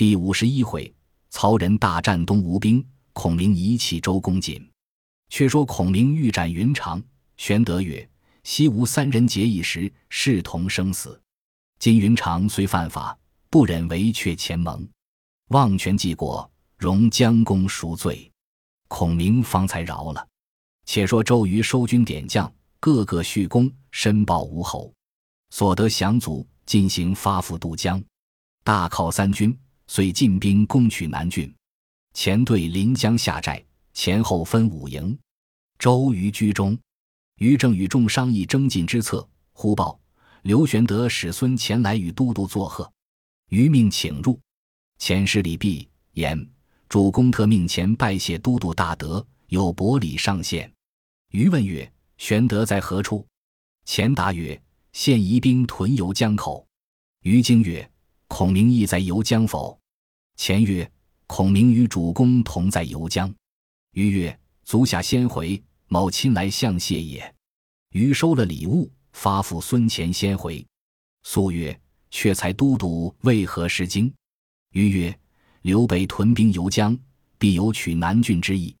第五十一回，曹仁大战东吴兵，孔明遗弃周公瑾。却说孔明欲斩云长，玄德曰：“昔吴三人结义时，视同生死。今云长虽犯法，不忍为却前盟，望权济国，容将功赎罪。孔明方才饶了。且说周瑜收军点将，个个蓄功，申报吴侯，所得降卒，进行发赴渡江。大犒三军，遂进兵攻取南郡。前队临江下寨。”前后分五营，周瑜居中。于正与众商议征进之策，忽报刘玄德使孙前来与都督作贺。于命请入。前师礼毕，言主公特命前拜谢都督大德，有薄礼上献。于问曰：“玄德在何处？”前答曰：“现移兵屯游江口。”于惊曰：“孔明亦在游江否？”前曰：“孔明与主公同在游江。”余曰：“足下先回，某亲来相谢也。”余收了礼物，发付孙乾先回。素曰：“却才都督为何失惊？”余曰：“刘备屯兵游江，必有取南郡之意。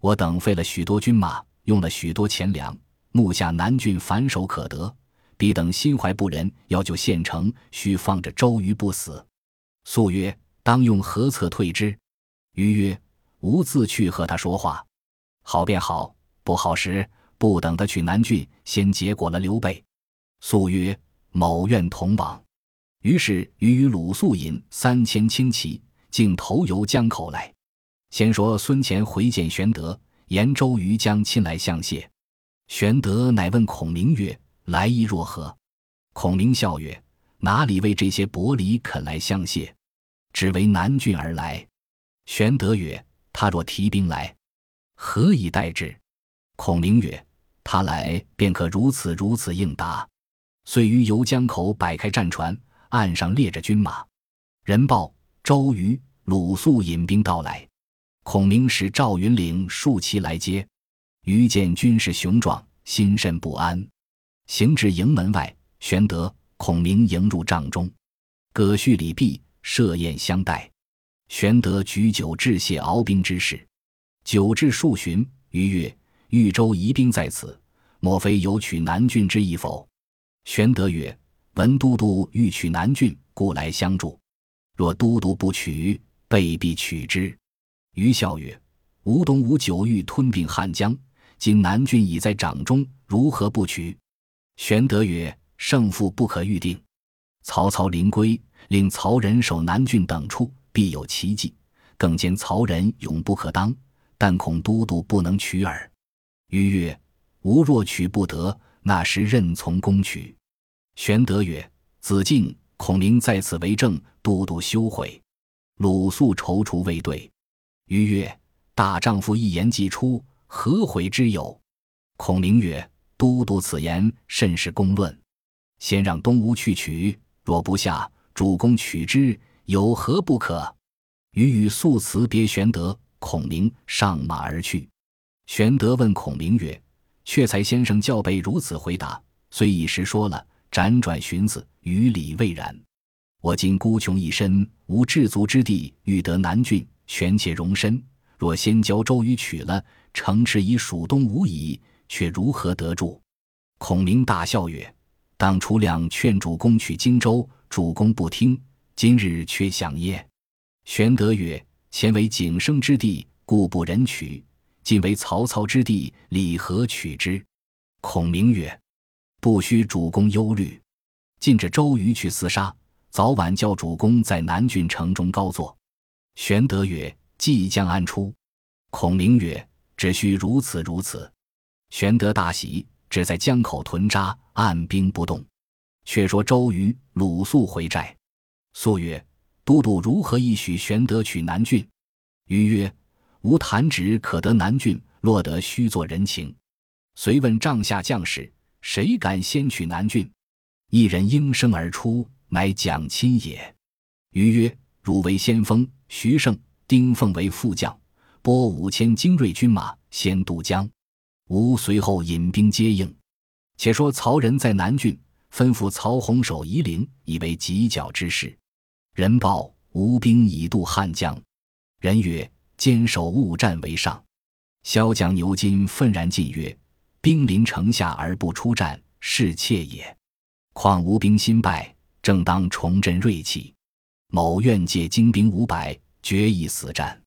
我等费了许多军马，用了许多钱粮，目下南郡反手可得，彼等心怀不仁，要救县城，须放着周瑜不死。”素曰：“当用何策退之？”余曰：吾自去和他说话，好便好，不好时不等他去南郡，先结果了刘备。素曰：“某愿同往。”于是与与鲁肃引三千轻骑，径投游江口来。先说孙乾回见玄德，言周瑜将亲来相谢。玄德乃问孔明曰：“来意若何？”孔明笑曰：“哪里为这些薄礼肯来相谢？只为南郡而来。”玄德曰。他若提兵来，何以待之？孔明曰：“他来便可如此如此应答。”遂于游江口摆开战船，岸上列着军马。人报周瑜、鲁肃引兵到来，孔明使赵云领数骑来接。瑜见军势雄壮，心甚不安，行至营门外，玄德、孔明迎入帐中，葛序礼毕，设宴相待。玄德举酒致谢敖兵之事，酒至数旬，余曰：“豫州疑兵在此，莫非有取南郡之意否？”玄德曰：“闻都督欲取南郡，故来相助。若都督不取，备必取之。”余笑曰：“吴东吴久欲吞并汉江，今南郡已在掌中，如何不取？”玄德曰：“胜负不可预定。曹操临归，令曹仁守南郡等处。”必有奇迹，更兼曹仁勇不可当，但恐都督不能取耳。于曰：“吾若取不得，那时任从攻取。”玄德曰：“子敬、孔明在此为证，都督休悔。”鲁肃踌躇未对。于曰：“大丈夫一言既出，何悔之有？”孔明曰：“都督此言甚是公论。先让东吴去取，若不下，主公取之。”有何不可？余与素辞别玄德、孔明，上马而去。玄德问孔明曰：“却才先生教备如此回答，虽一时说了，辗转寻思，于理未然。我今孤穷一身，无置足之地，欲得南郡，权且容身。若先交周瑜取了，城池已蜀东无矣，却如何得住？”孔明大笑曰：“当初两劝主公取荆州，主公不听。”今日却想耶？玄德曰：“前为景生之地，故不忍取；今为曹操之地，理何取之？”孔明曰：“不须主公忧虑，近着周瑜去厮杀，早晚叫主公在南郡城中高坐。”玄德曰：“即将安出？”孔明曰：“只需如此如此。”玄德大喜，只在江口屯扎，按兵不动。却说周瑜、鲁肃回寨。素曰：“都督如何意许玄德取南郡？”瑜曰：“吾弹指可得南郡，落得须做人情。”遂问帐下将士：“谁敢先取南郡？”一人应声而出，乃蒋钦也。瑜曰：“汝为先锋，徐盛、丁奉为副将，拨五千精锐军马，先渡江。吾随后引兵接应。且说曹仁在南郡，吩咐曹洪守夷陵，以为犄角之势。人报吴兵已渡汉江。人曰：“坚守勿战为上。”骁将牛金愤然进曰：“兵临城下而不出战，是怯也。况吴兵新败，正当重振锐气。某愿借精兵五百，决一死战。”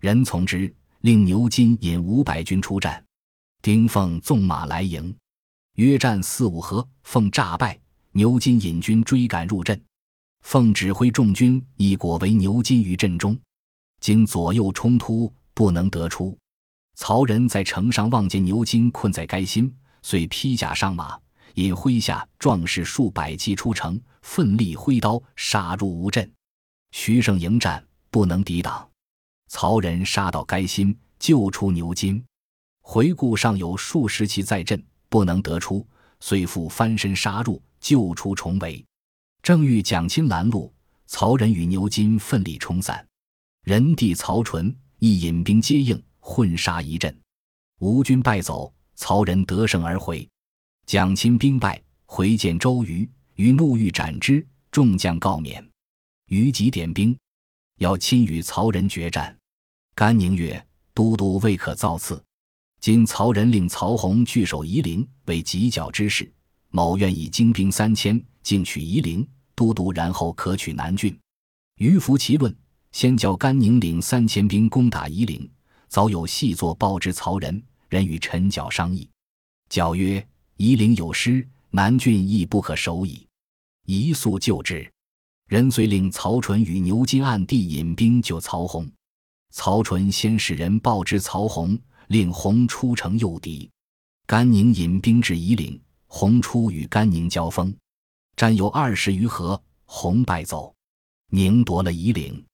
人从之，令牛金引五百军出战。丁奉纵马来迎，约战四五合，奉诈败。牛金引军追赶入阵，奉指挥众军一果为牛金于阵中。经左右冲突，不能得出。曹仁在城上望见牛金困在该心，遂披甲上马，引麾下壮士数百骑出城，奋力挥刀杀入吴阵。徐盛迎战，不能抵挡。曹仁杀到该心，救出牛金。回顾尚有数十骑在阵，不能得出，遂复翻身杀入，救出重围。正遇蒋钦拦路，曹仁与牛金奋力冲散。人弟曹纯亦引兵接应，混杀一阵，吴军败走，曹仁得胜而回。蒋钦兵败，回见周瑜，瑜怒欲斩之，众将告免。瑜即点兵，要亲与曹仁决战。甘宁曰：“都督未可造次。今曹仁令曹洪据守夷陵，为犄角之势。某愿以精兵三千，进取夷陵，都督然后可取南郡。”瑜服其论。先叫甘宁领三千兵攻打夷陵，早有细作报之曹仁。人与陈缴商议，缴曰：“夷陵有失，南郡亦不可守矣，宜速救之。”人遂令曹纯与牛金暗地引兵救曹洪。曹纯先使人报之曹洪，令洪出城诱敌。甘宁引兵至夷陵，洪出与甘宁交锋，战有二十余合，洪败走，宁夺了夷陵。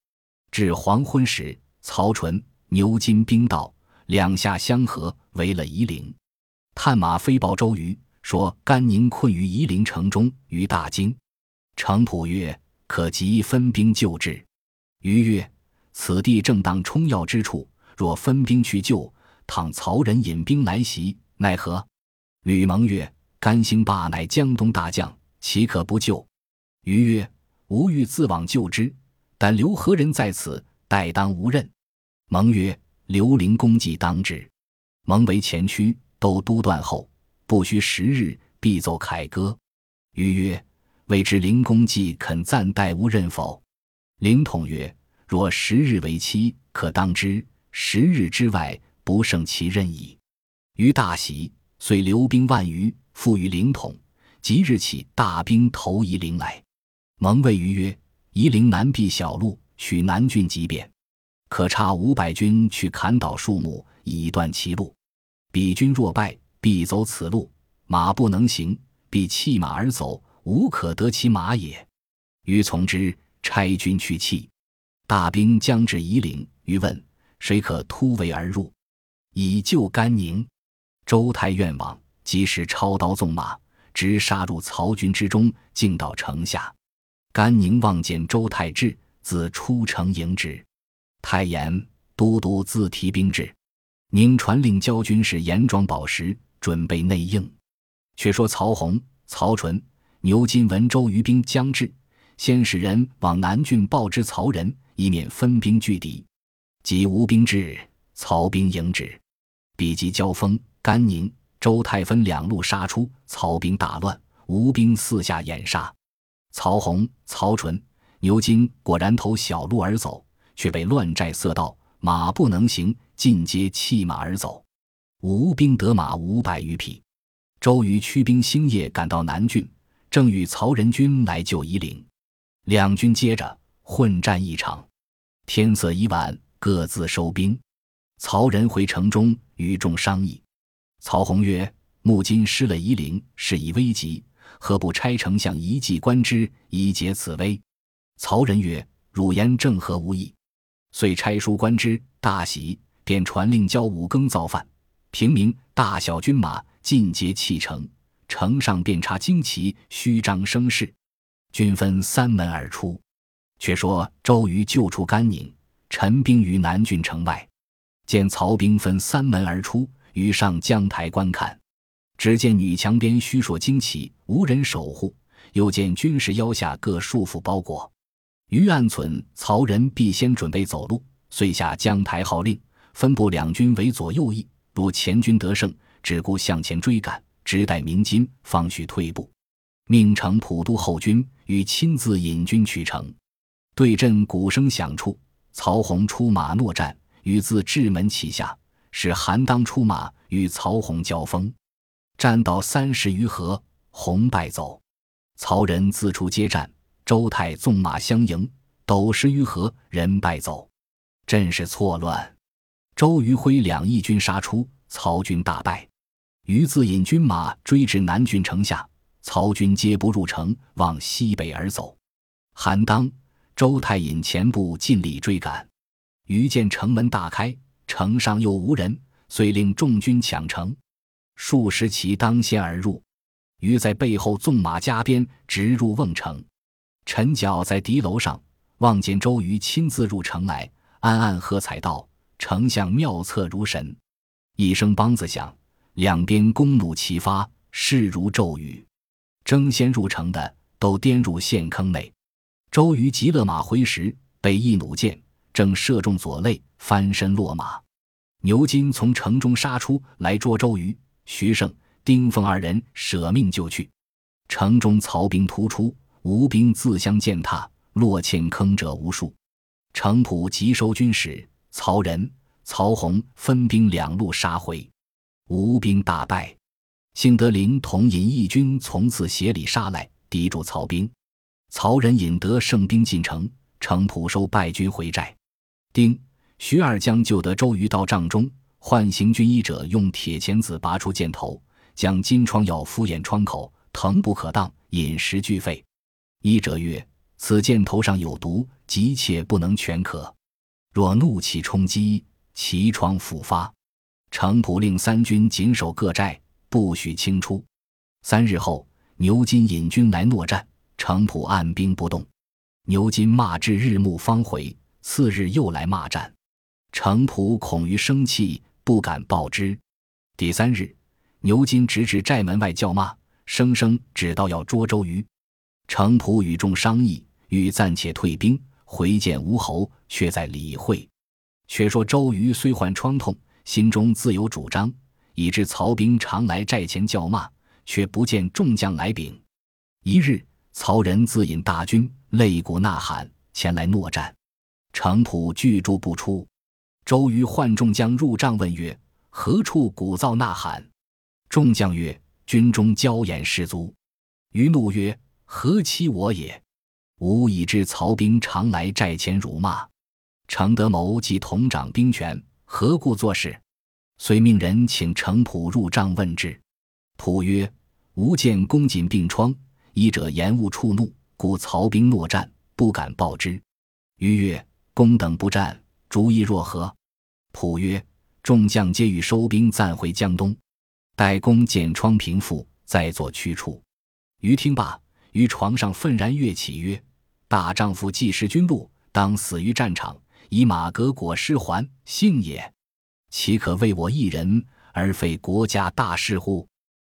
至黄昏时，曹纯、牛金兵到，两下相合，围了夷陵。探马飞报周瑜，说甘宁困于夷陵城中，于大惊。程普曰：“可即分兵救之。”瑜曰：“此地正当冲要之处，若分兵去救，倘曹仁引兵来袭，奈何？”吕蒙曰：“甘兴霸乃江东大将，岂可不救？”瑜曰：“吾欲自往救之。”但刘何人在此，待当无任。蒙曰：“刘伶功绩当之。”蒙为前驱，都督断后，不需十日，必奏凯歌。瑜曰：“未知灵公绩肯暂代吾任否？”灵统曰：“若十日为期，可当之；十日之外，不胜其任矣。”于大喜，遂留兵万余，付于灵统。即日起，大兵投夷陵来。蒙谓于曰。夷陵南避小路，取南郡即便，可差五百军去砍倒树木，以断其路。彼军若败，必走此路，马不能行，必弃马而走，无可得其马也。余从之，差军去弃。大兵将至夷陵，于问谁可突围而入，以救甘宁。周泰愿往，即时抄刀纵马，直杀入曹军之中，进到城下。甘宁望见周泰至，自出城迎之。太言都督自提兵至，宁传令交军使严装宝石，准备内应。却说曹洪、曹纯、牛金闻周瑜兵将至，先使人往南郡报知曹仁，以免分兵拒敌。及吴兵至，曹兵迎之，比及交锋，甘宁、周泰分两路杀出，曹兵大乱，吴兵四下掩杀。曹洪、曹纯、牛金果然投小路而走，却被乱寨塞道，马不能行，尽皆弃马而走。吴兵得马五百余匹。周瑜驱兵星夜赶到南郡，正与曹仁军来救夷陵，两军接着混战一场。天色已晚，各自收兵。曹仁回城中与众商议。曹洪曰：“目今失了夷陵，事已危急。”何不差丞相一计观之，以解此危？曹仁曰：“汝言正合吾意。”遂差书观之，大喜，便传令交五更造饭。平民大小军马尽皆弃城，城上遍插旌旗，虚张声势。军分三门而出。却说周瑜救出甘宁，陈兵于南郡城外，见曹兵分三门而出，于上将台观看。只见女墙边虚硕旌旗，无人守护；又见军士腰下各束缚包裹。于暗忖曹仁必先准备走路，遂下将台号令，分部两军为左右翼。若前军得胜，只顾向前追赶，直待鸣金，方许退步。命程普督后军与亲自引军取城。对阵鼓声响处，曹洪出马搦战，与自至门旗下，使韩当出马与曹洪交锋，战到三十余合，洪败走。曹仁自出接战，周泰纵马相迎，斗十余合，人败走，阵势错乱。周瑜、挥两翼军杀出，曹军大败。于自引军马追至南郡城下，曹军皆不入城，往西北而走。韩当、周泰引前部尽力追赶。于见城门大开，城上又无人，遂令众军抢城。数十骑当先而入，于在背后纵马加鞭，直入瓮城。陈角在敌楼上望见周瑜亲自入城来，暗暗喝彩道。丞相妙策如神，一声梆子响，两边弓弩齐发，势如骤雨。争先入城的都颠入陷坑内。周瑜急勒马回时，被一弩箭正射中左肋，翻身落马。牛金从城中杀出来捉周瑜，徐盛、丁奉二人舍命救去。城中曹兵突出，吴兵自相践踏，落陷坑者无数。程普急收军使。曹仁、曹洪分兵两路杀回，吴兵大败。幸得林统引义军从此斜里杀来，抵住曹兵。曹仁引得胜兵进城，程普收败军回寨。丁、徐二将救得周瑜到帐中，唤行军医者用铁钳子拔出箭头，将金疮药敷眼窗口，疼不可当，饮食俱废。医者曰：“此箭头上有毒，急切不能全可。”若怒气冲击，其疮复发。程普令三军紧守各寨，不许轻出。三日后，牛金引军来搦战，程普按兵不动。牛金骂至日暮方回，次日又来骂战。程普恐于生气，不敢报之。第三日，牛金直至寨门外叫骂，声声指道要捉周瑜。程普与众商议，欲暂且退兵。回见吴侯，却在理会。却说周瑜虽患疮痛，心中自有主张，以致曹兵常来寨前叫骂，却不见众将来禀。一日，曹仁自引大军，擂鼓呐喊，前来搦战。程普拒住不出。周瑜唤众将入帐，问曰：“何处鼓噪呐喊？”众将曰：“军中骄言士卒。”瑜怒曰：“何欺我也？”吾已知曹兵常来寨前辱骂，程德谋即同掌兵权，何故作事？遂命人请程普入帐问之。普曰：“吾见公瑾病疮，医者言勿触怒，故曹兵诺战，不敢报之。”余曰：“公等不战，主意若何？”普曰：“众将皆欲收兵暂回江东，待公见疮平复，再作驱处。”余听罢，于床上愤然跃起，曰：大丈夫既识君路，当死于战场，以马革裹尸还，幸也。岂可为我一人而废国家大事乎？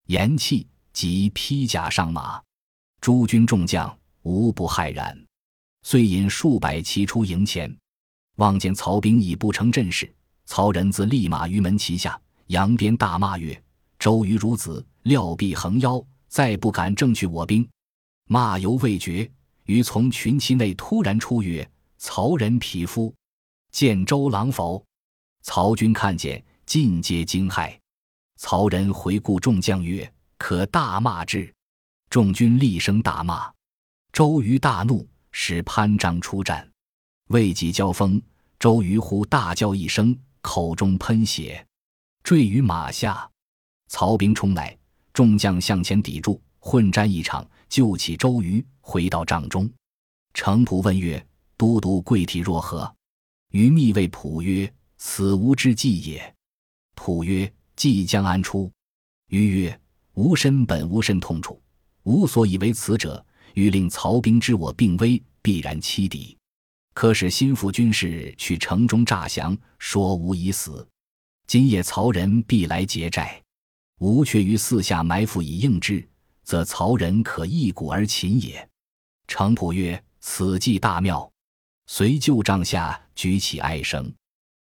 言讫，即披甲上马。诸军众将无不骇然，遂引数百骑出营前，望见曹兵已不成阵势，曹仁自立马于门旗下，扬鞭大骂曰：“周瑜孺子，料必横腰，再不敢正去我兵。”骂犹未绝。于从群骑内突然出曰：“曹仁匹夫，见周郎否？”曹军看见，尽皆惊骇。曹仁回顾众将曰：“可大骂之。”众军厉声大骂。周瑜大怒，使潘璋出战。未及交锋，周瑜忽大叫一声，口中喷血，坠于马下。曹兵冲来，众将向前抵住，混战一场，救起周瑜。回到帐中，程普问曰：“都督贵体若何？”于密谓普曰：“此吾之计也。”普曰：“计将安出？”于曰：“吾身本无甚痛处，吾所以为此者，欲令曹兵知我病危，必然欺敌。可使心腹军士去城中诈降，说吾已死。今夜曹仁必来劫寨，吾却于四下埋伏以应之，则曹仁可一鼓而擒也。程普曰：“此计大妙。随旧帐下举起哀声，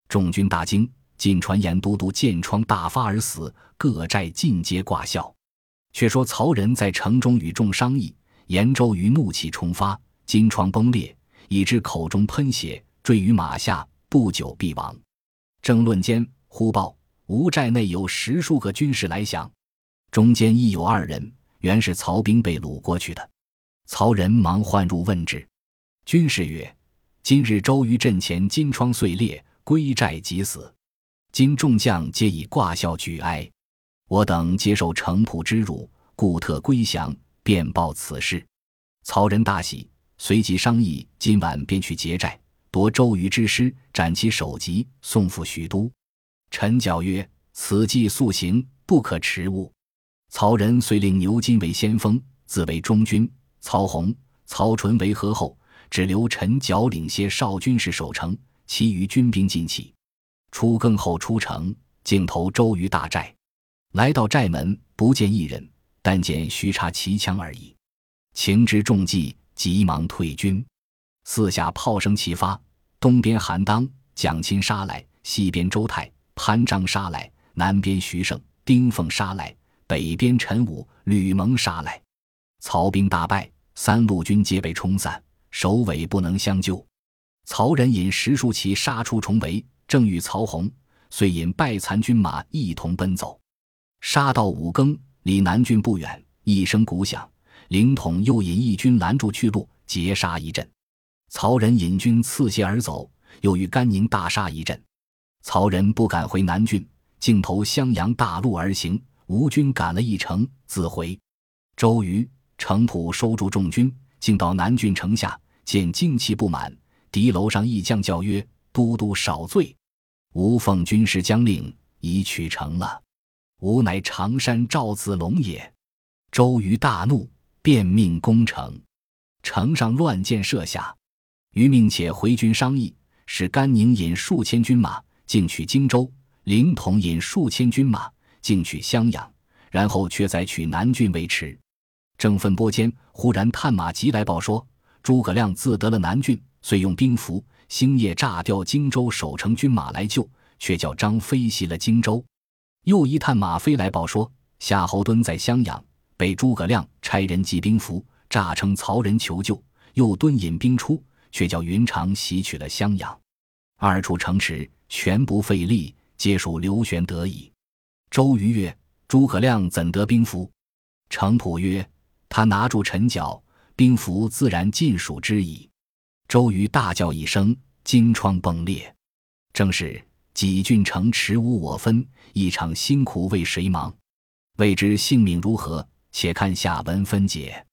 众军大惊。尽传言都督箭疮大发而死，各寨尽皆挂孝。却说曹仁在城中与众商议，言周瑜怒气冲发，金疮崩裂，以致口中喷血，坠于马下，不久必亡。争论间，忽报吴寨内有十数个军士来降，中间亦有二人，原是曹兵被掳过去的。曹仁忙唤入问之，军士曰：“今日周瑜阵前金疮碎裂，归寨即死。”今众将皆以挂孝举哀，我等接受城仆之辱，故特归降，便报此事。曹仁大喜，随即商议，今晚便去劫寨，夺周瑜之师，斩其首级，送赴许都。陈教曰：“此计速行，不可迟误。”曹仁遂令牛金为先锋，自为中军；曹洪、曹纯为合后，只留陈角领些少军士守城，其余军兵尽起。初更后出城，径投周瑜大寨，来到寨门，不见一人，但见徐插骑枪而已。情之中计，急忙退军。四下炮声齐发，东边韩当、蒋钦杀来，西边周泰、潘璋杀来，南边徐盛、丁奉杀来，北边陈武、吕蒙杀来。曹兵大败，三路军皆被冲散，首尾不能相救。曹仁引十数骑杀出重围。正遇曹洪，遂引败残军马一同奔走。杀到五更，离南郡不远，一声鼓响，凌统又引义军拦住去路，截杀一阵。曹仁引军刺斜而走，又与甘宁大杀一阵。曹仁不敢回南郡，竟投襄阳大路而行。吴军赶了一程，自回。周瑜、程普收住众军，竟到南郡城下，见旌旗不满，敌楼上一将叫曰：“都督少罪。”吾奉军师将令，已取城了。吾乃常山赵子龙也。周瑜大怒，便命攻城。城上乱箭射下。余命且回军商议，使甘宁引数千军马进取荆州，凌统引数千军马进取襄阳，然后却再取南郡为持。正分拨间，忽然探马急来报说，诸葛亮自得了南郡，遂用兵符。星夜炸掉荆州守城军马来救，却叫张飞袭了荆州。又一探马飞来报说，夏侯惇在襄阳被诸葛亮差人寄兵符，诈称曹仁求救。又惇引兵出，却叫云长袭取了襄阳。二处城池全不费力，皆属刘玄得矣。周瑜曰：“诸葛亮怎得兵符？”程普曰：“他拿住陈角，兵符自然尽属之矣。”周瑜大叫一声，金疮崩裂。正是几郡城池无我分，一场辛苦为谁忙？未知性命如何？且看下文分解。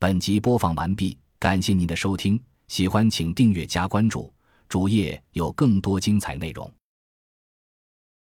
本集播放完毕，感谢您的收听，喜欢请订阅加关注，主页有更多精彩内容。